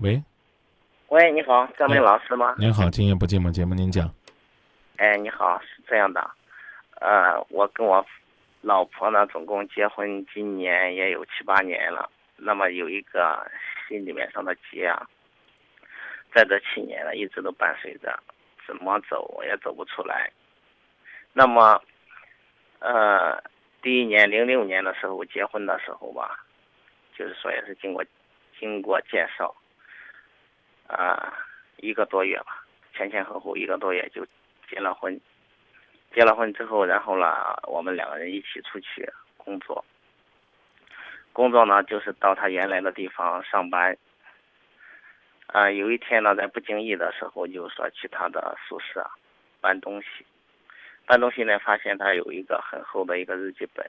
喂，喂，你好，张明老师吗？您好，今夜不寂寞节目您讲。哎，你好，是这样的，呃，我跟我老婆呢，总共结婚今年也有七八年了，那么有一个心里面上的结啊，在这七年了，一直都伴随着，怎么走我也走不出来。那么，呃，第一年零六年的时候结婚的时候吧，就是说也是经过经过介绍，啊、一个多月吧，前前后后一个多月就结了婚。结了婚之后，然后呢，我们两个人一起出去工作。工作呢，就是到他原来的地方上班。啊、有一天呢，在不经意的时候，就说去他的宿舍搬东西。搬东西呢，发现他有一个很厚的一个日记本，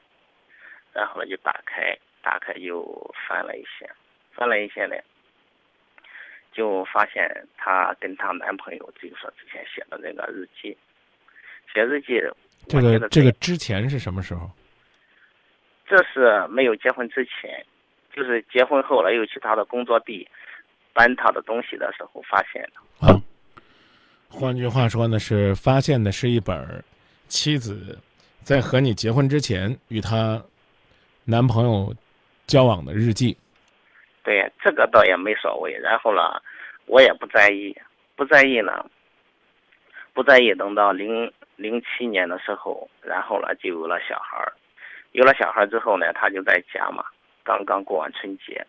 然后呢就打开，打开就翻了一些，翻了一些呢，就发现她跟她男朋友，就是说之前写的那个日记，写日记，这个这个之前是什么时候？这是没有结婚之前，就是结婚后了，又去他的工作地搬他的东西的时候发现的。啊，换句话说呢，是发现的是一本儿妻子在和你结婚之前与她男朋友交往的日记。对，这个倒也没所谓。然后呢，我也不在意，不在意呢，不在意。等到零零七年的时候，然后呢就有了小孩儿，有了小孩儿之后呢，他就在家嘛，刚刚过完春节，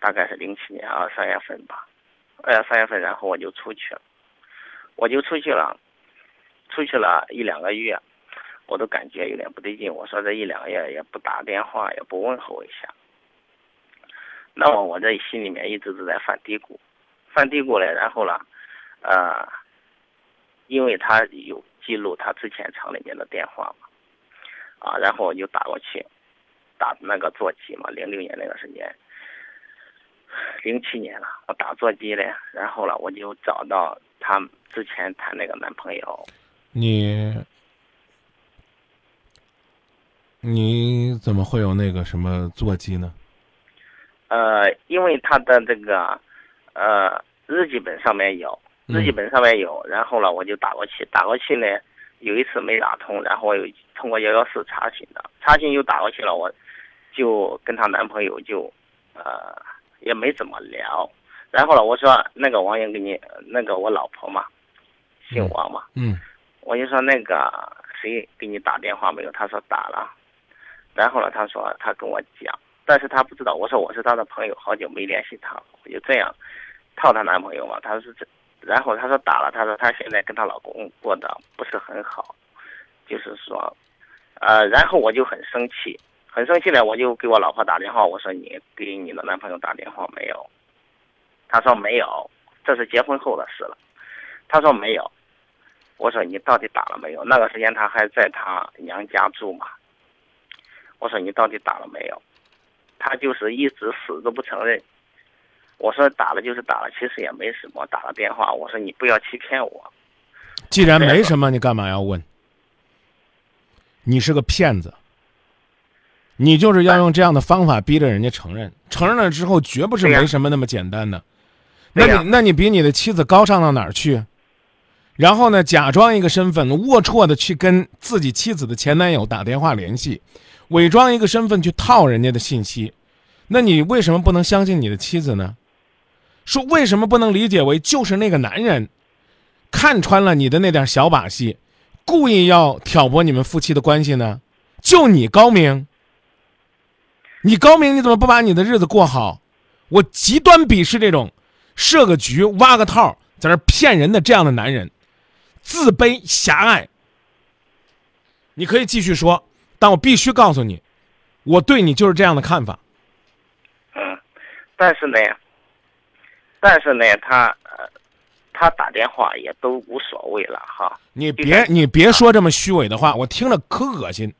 大概是零七年二三月份吧，二三月份，然后我就出去了，我就出去了，出去了一两个月，我都感觉有点不对劲。我说这一两个月也不打电话，也不问候我一下。那么我这心里面一直都在犯嘀咕，犯嘀咕了，然后呢，呃，因为他有记录他之前厂里面的电话嘛，啊，然后我就打过去，打那个座机嘛，零六年那个时间，零七年了，我打座机嘞，然后呢，我就找到他之前谈那个男朋友，你你怎么会有那个什么座机呢？呃，因为他的这个呃日记本上面有，日记嗯。本上面有，然后呢我就打过去，打过去呢有一次没打通，然后我又通过幺幺四查询的，查询又打过去了，我就跟她男朋友就呃也没怎么聊，然后呢我说那个王英给你那个我老婆嘛，姓王嘛，嗯。我就说那个谁给你打电话没有？他说打了，然后呢，他说他跟我讲，但是他不知道。我说我是他的朋友，好久没联系他，我就这样套她男朋友嘛。他说这，然后他说打了，他说他现在跟她老公过得不是很好，就是说，呃，然后我就很生气，很生气呢，我就给我老婆打电话，我说你给你的男朋友打电话没有？他说没有，这是结婚后的事了。他说没有。我说你到底打了没有？那个时间她还在她娘家住嘛。我说你到底打了没有？他就是一直死都不承认。我说打了就是打了，其实也没什么，打了电话。我说你不要欺骗我。既然没什么，你干嘛要问？你是个骗子，你就是要用这样的方法逼着人家承认，承认了之后绝不是没什么那么简单的。那你那你比你的妻子高尚到哪儿去？然后呢，假装一个身份，龌龊的去跟自己妻子的前男友打电话联系，伪装一个身份去套人家的信息。那你为什么不能相信你的妻子呢？说为什么不能理解为就是那个男人看穿了你的那点小把戏，故意要挑拨你们夫妻的关系呢？就你高明，你高明，你怎么不把你的日子过好？我极端鄙视这种设个局、挖个套，在那骗人的这样的男人，自卑狭隘。你可以继续说，但我必须告诉你，我对你就是这样的看法。嗯，但是呢，但是呢，他呃，他打电话也都无所谓了哈。你别你别说这么虚伪的话，我听着可恶心。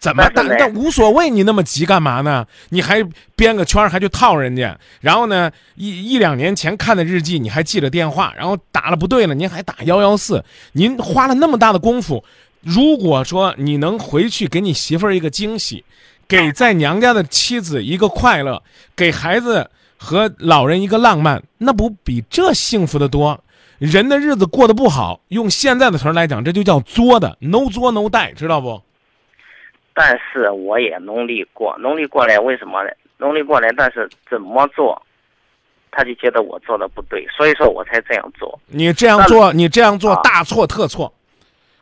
怎么但但无所谓，你那么急干嘛呢？你还编个圈儿还去套人家，然后呢，一一两年前看的日记你还记着电话，然后打了不对了，您还打幺幺四，您花了那么大的功夫，如果说你能回去给你媳妇儿一个惊喜，给在娘家的妻子一个快乐，给孩子和老人一个浪漫，那不比这幸福的多？人的日子过得不好，用现在的词儿来讲，这就叫作的，no 作 no 带，知道不？但是我也努力过，努力过来，为什么呢？努力过来，但是怎么做，他就觉得我做的不对，所以说我才这样做。你这样做，你这样做啊大错特错。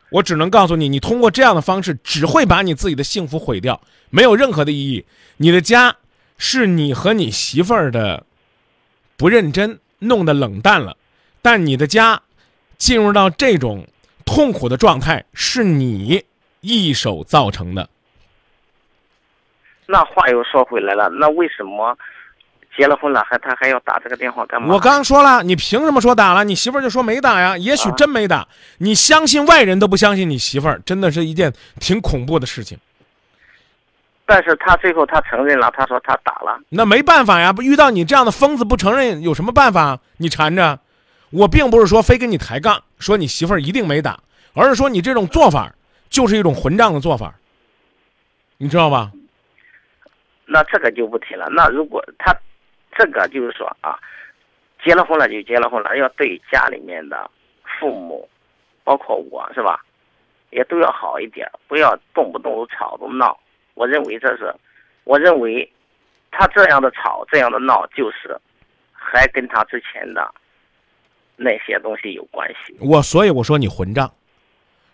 我只能告诉你，你通过这样的方式，只会把你自己的幸福毁掉，没有任何的意义。你的家是你和你媳妇儿的不认真弄得冷淡了，但你的家进入到这种痛苦的状态，是你一手造成的。那话又说回来了，那为什么结了婚了还他还要打这个电话干嘛？我刚说了，你凭什么说打了？你媳妇儿就说没打呀？也许啊真没打。你相信外人都不相信你媳妇儿，真的是一件挺恐怖的事情。但是他最后他承认了，他说他打了。那没办法呀，不遇到你这样的疯子不承认，有什么办法？你缠着，我并不是说非跟你抬杠，说你媳妇儿一定没打，而是说你这种做法就是一种混账的做法，你知道吧？那这个就不提了。那如果他这个就是说啊，结了婚了就结了婚了，要对家里面的父母，包括我是吧，也都要好一点，不要动不动都吵都闹。我认为这是，我认为他这样的吵这样的闹，就是还跟他之前的那些东西有关系。我所以我说你混账，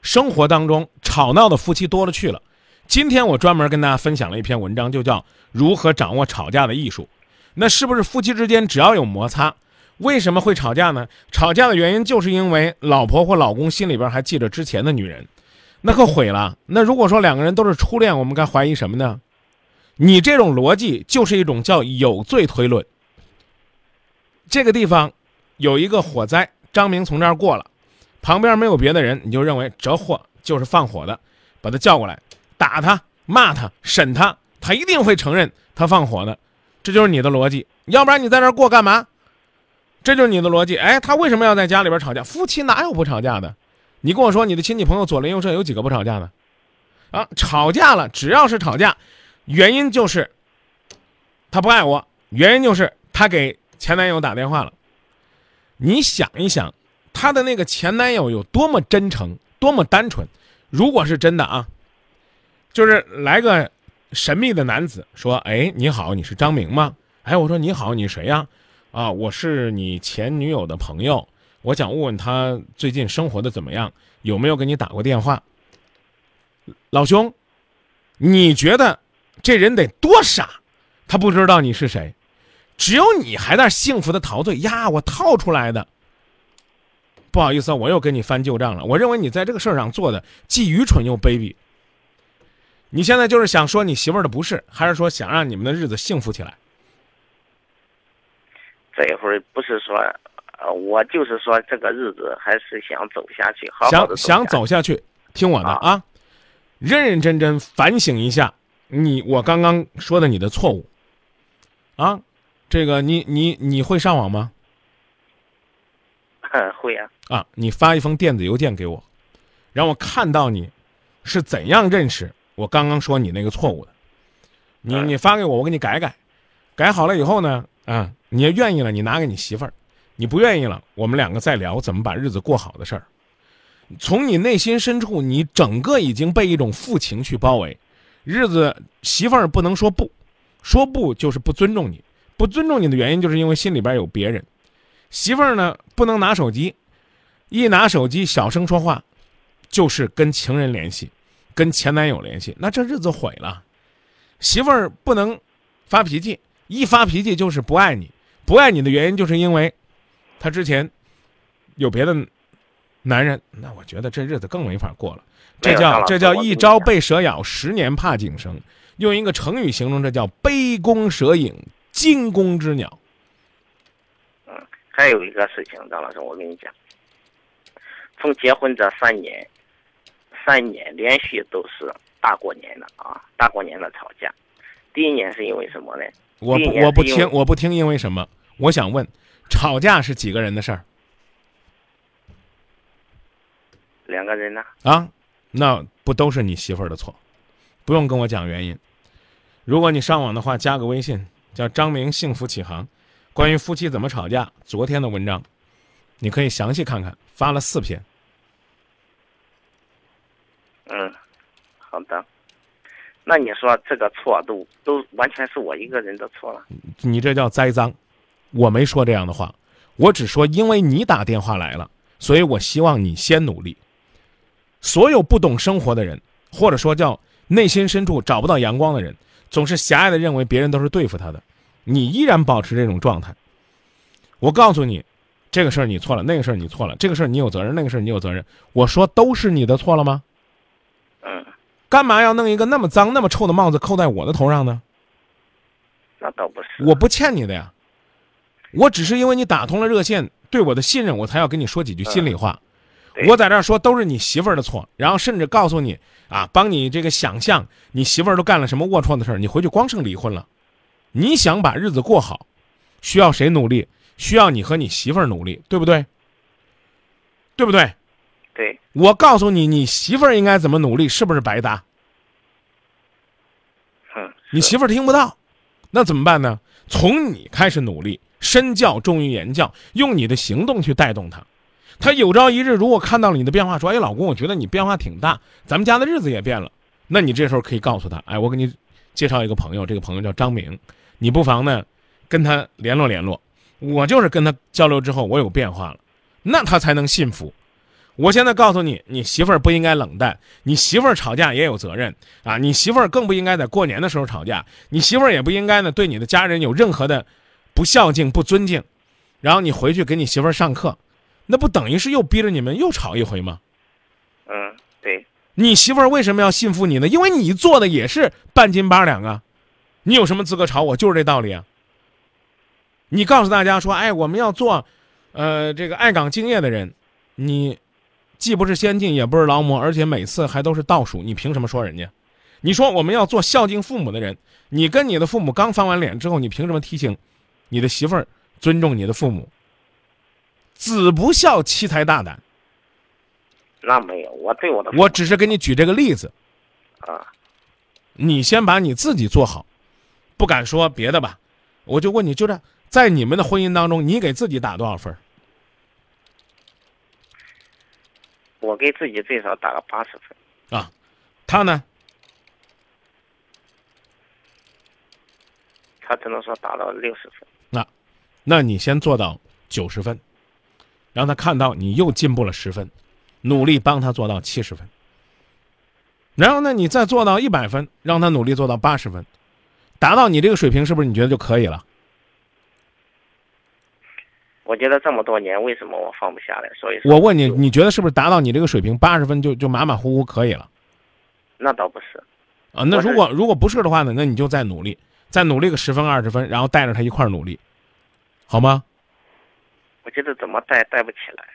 生活当中吵闹的夫妻多了去了。今天我专门跟大家分享了一篇文章，就叫《如何掌握吵架的艺术》。那是不是夫妻之间只要有摩擦，为什么会吵架呢？吵架的原因就是因为老婆或老公心里边还记着之前的女人，那可毁了。那如果说两个人都是初恋，我们该怀疑什么呢？你这种逻辑就是一种叫有罪推论。这个地方有一个火灾，张明从这儿过了，旁边没有别的人，你就认为这货就是放火的，把他叫过来，打他、骂他、审他，他一定会承认他放火的，这就是你的逻辑。要不然你在这过干嘛？这就是你的逻辑。哎，他为什么要在家里边吵架？夫妻哪有不吵架的？你跟我说，你的亲戚朋友左邻右舍有几个不吵架的？啊，吵架了，只要是吵架，原因就是他不爱我，原因就是他给前男友打电话了。你想一想，她的那个前男友有多么真诚，多么单纯。如果是真的啊，就是来个神秘的男子说：“哎，你好，你是张明吗？”哎，我说你好，你谁呀？啊，我是你前女友的朋友，我想问问她最近生活的怎么样，有没有给你打过电话？老兄，你觉得这人得多傻，他不知道你是谁？只有你还在幸福的陶醉呀！我套出来的。不好意思，我又跟你翻旧账了。我认为你在这个事儿上做的既愚蠢又卑鄙。你现在就是想说你媳妇儿的不是，还是说想让你们的日子幸福起来？这一会儿不是说，呃，我就是说这个日子还是想走下去，好想想走走下去，听我的啊啊，认认真真反省一下你我刚刚说的你的错误啊。这个你你你会上网吗？会啊，啊，你发一封电子邮件给我，让我看到你是怎样认识我刚刚说你那个错误的。你嗯你发给我，我给你改改，改好了以后呢，啊，你也愿意了，你拿给你媳妇儿；你不愿意了，我们两个再聊怎么把日子过好的事儿。从你内心深处，你整个已经被一种负情绪包围，日子媳妇儿不能说不，说不就是不尊重你，不尊重你的原因就是因为心里边有别人。媳妇儿呢不能拿手机，一拿手机小声说话，就是跟情人联系，跟前男友联系，那这日子毁了。媳妇儿不能发脾气，一发脾气就是不爱你，不爱你的原因就是因为他之前有别的男人，那我觉得这日子更没法过了。这叫这叫一朝被蛇咬，十年怕井绳。用一个成语形容，这叫杯弓蛇影，惊弓之鸟。嗯还有一个事情，张老师，我跟你讲，从结婚这三年，三年连续都是大过年的啊，大过年的吵架。第一年是因为什么呢？我不我不听我不听，因为什么？我想问，吵架是几个人的事儿两个人呢，啊？那不都是你媳妇儿的错？不用跟我讲原因。如果你上网的话，加个微信，叫张明幸福启航，关于夫妻怎么吵架，昨天的文章，你可以详细看看，发了四篇。嗯，好的。那你说这个错都都完全是我一个人的错了？你这叫栽赃，我没说这样的话，我只说因为你打电话来了，所以我希望你先努力。所有不懂生活的人，或者说叫内心深处找不到阳光的人，总是狭隘的认为别人都是对付他的。你依然保持这种状态。我告诉你，这个事儿你错了，那个事儿你错了，这个事儿你有责任，那个事儿你有责任。我说都是你的错了吗？嗯，干嘛要弄一个那么脏、那么臭的帽子扣在我的头上呢？那倒不是。我不欠你的呀，我只是因为你打通了热线，对我的信任，我才要跟你说几句心里话。对我在这儿说都是你媳妇儿的错，然后甚至告诉你啊，帮你这个想象你媳妇儿都干了什么龌龊的事儿，你回去光剩离婚了。你想把日子过好，需要谁努力？需要你和你媳妇儿努力，对不对？对不对？对，我告诉你，你媳妇儿应该怎么努力，是不是白搭？嗯，你媳妇儿听不到，那怎么办呢？从你开始努力，身教重于言教，用你的行动去带动她。她有朝一日如果看到了你的变化，说：“哎，老公，我觉得你变化挺大，咱们家的日子也变了。”那你这时候可以告诉她：“哎，我给你介绍一个朋友，这个朋友叫张明，你不妨呢跟他联络联络。我就是跟他交流之后，我有变化了，那他才能信服。”我现在告诉你，你媳妇儿不应该冷淡，你媳妇儿吵架也有责任啊！你媳妇儿更不应该在过年的时候吵架，你媳妇儿也不应该呢对你的家人有任何的不孝敬、不尊敬。然后你回去给你媳妇儿上课，那不等于是又逼着你们又吵一回吗？嗯，对，你媳妇儿为什么要信服你呢？因为你做的也是半斤八两啊！你有什么资格吵我？就是这道理啊！你告诉大家说，哎，我们要做，呃，这个爱岗敬业的人，你既不是先进，也不是劳模，而且每次还都是倒数，你凭什么说人家？你说我们要做孝敬父母的人，你跟你的父母刚翻完脸之后，你凭什么提醒你的媳妇儿尊重你的父母？子不孝，妻才大胆。那没有，我对我的我只是给你举这个例子。啊，你先把你自己做好，不敢说别的吧。我就问你，就这，在你们的婚姻当中，你给自己打多少分儿？我给自己最少打个八十分。啊，他呢？他只能说达到六十分。那那你先做到九十分，让他看到你又进步了十分，努力帮他做到七十分。然后呢，你再做到一百分，让他努力做到八十分，达到你这个水平，是不是你觉得就可以了？我觉得这么多年，为什么我放不下来？所以说我问你，你觉得是不是达到你这个水平八十分就就马马虎虎可以了？那倒不是。啊，那如果如果不是的话呢，那你就再努力，再努力个十分二十分，然后带着他一块儿努力，好吗？我觉得怎么带带不起来。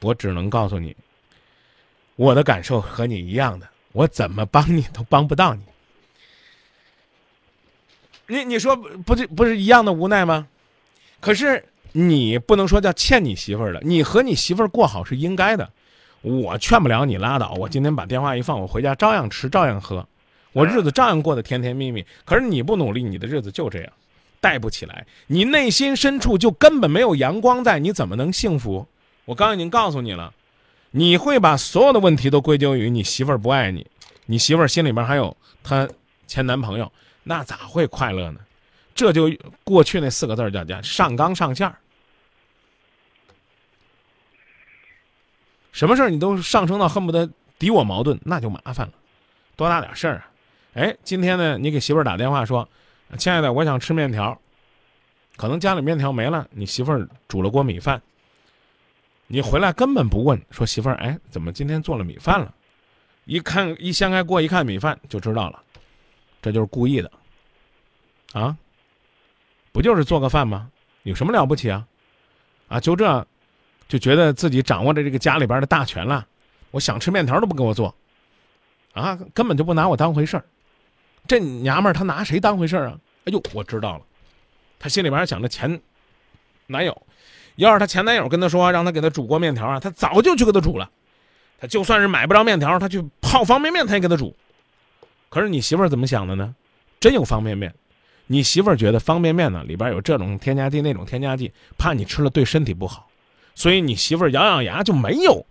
我只能告诉你，我的感受和你一样的，我怎么帮你都帮不到你。你你说不不是不是一样的无奈吗？可是你不能说叫欠你媳妇儿的，你和你媳妇儿过好是应该的。我劝不了你拉倒，我今天把电话一放，我回家照样吃，照样喝，我日子照样过得甜甜蜜蜜。可是你不努力，你的日子就这样，带不起来。你内心深处就根本没有阳光在，你怎么能幸福？我刚刚已经告诉你了，你会把所有的问题都归咎于你媳妇儿不爱你，你媳妇儿心里边还有她前男朋友，那咋会快乐呢？这就过去那四个字叫叫上纲上线儿。什么事儿你都上升到恨不得敌我矛盾，那就麻烦了。多大点事儿啊？哎，今天呢，你给媳妇儿打电话说：“亲爱的，我想吃面条。”可能家里面条没了，你媳妇儿煮了锅米饭。你回来根本不问，说媳妇儿，哎，怎么今天做了米饭了？一看一掀开锅一看米饭就知道了，这就是故意的，啊，不就是做个饭吗？有什么了不起啊？啊，就这，就觉得自己掌握着这个家里边的大权了。我想吃面条都不给我做，啊，根本就不拿我当回事儿。这娘们儿她拿谁当回事儿啊？哎呦，我知道了，她心里边想着前男友。要是她前男友跟她说让她给她煮锅面条啊，她早就去给她煮了。她就算是买不着面条，她去泡方便面，她也给她煮。可是你媳妇儿怎么想的呢？真有方便面，你媳妇儿觉得方便面呢里边有这种添加剂那种添加剂，怕你吃了对身体不好，所以你媳妇儿咬咬牙就没有，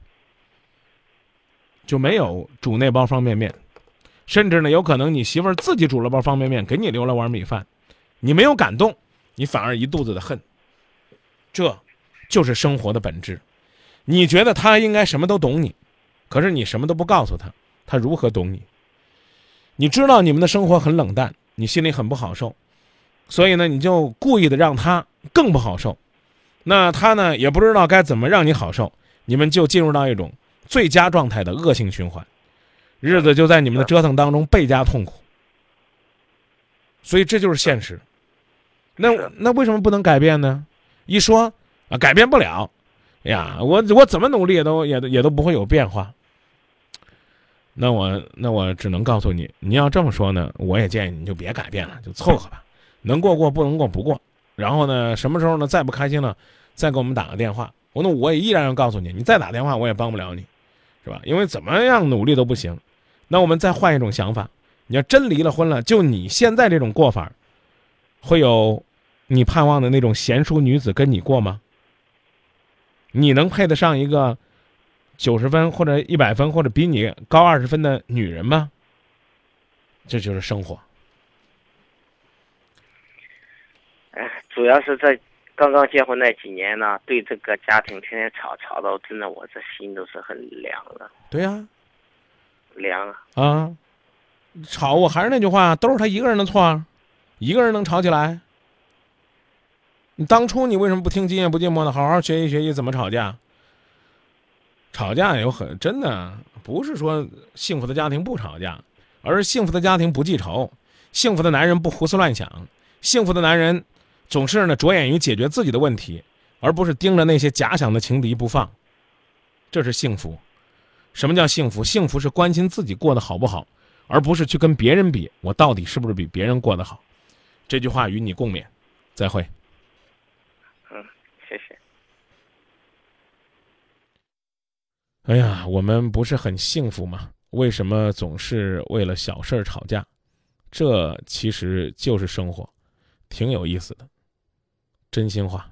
就没有煮那包方便面，甚至呢有可能你媳妇儿自己煮了包方便面给你留了碗米饭，你没有感动，你反而一肚子的恨，这就是生活的本质。你觉得他应该什么都懂你，可是你什么都不告诉他，他如何懂你？你知道你们的生活很冷淡，你心里很不好受。所以呢，你就故意的让他更不好受，那他呢也不知道该怎么让你好受，你们就进入到一种最佳状态的恶性循环，日子就在你们的折腾当中倍加痛苦。所以这就是现实。那那为什么不能改变呢？一说啊，改变不了，哎呀，我我怎么努力也都也也都不会有变化。那我那我只能告诉你，你要这么说呢，我也建议你就别改变了，就凑合吧。能过过，不能过不过。然后呢，什么时候呢再不开心了，再给我们打个电话。我那我也依然要告诉你，你再打电话我也帮不了你，是吧？因为怎么样努力都不行。那我们再换一种想法，你要真离了婚了，就你现在这种过法，会有你盼望的那种贤淑女子跟你过吗？你能配得上一个九十分或者一百分或者比你高二十分的女人吗？这就是生活。哎主要是在刚刚结婚那几年呢，对这个家庭天天吵，吵到真的我这心都是很凉了。对呀，凉啊！啊，吵！我还是那句话，都是他一个人的错，一个人能吵起来？你当初你为什么不听今夜不寂寞呢？好好学习学习怎么吵架。吵架有很真的不是说幸福的家庭不吵架，而是幸福的家庭不记仇，幸福的男人不胡思乱想，幸福的男人。总是呢着眼于解决自己的问题，而不是盯着那些假想的情敌不放，这是幸福。什么叫幸福？幸福是关心自己过得好不好，而不是去跟别人比，我到底是不是比别人过得好？这句话与你共勉，再会。嗯，谢谢。哎呀，我们不是很幸福吗？为什么总是为了小事吵架？这其实就是生活，挺有意思的。真心话。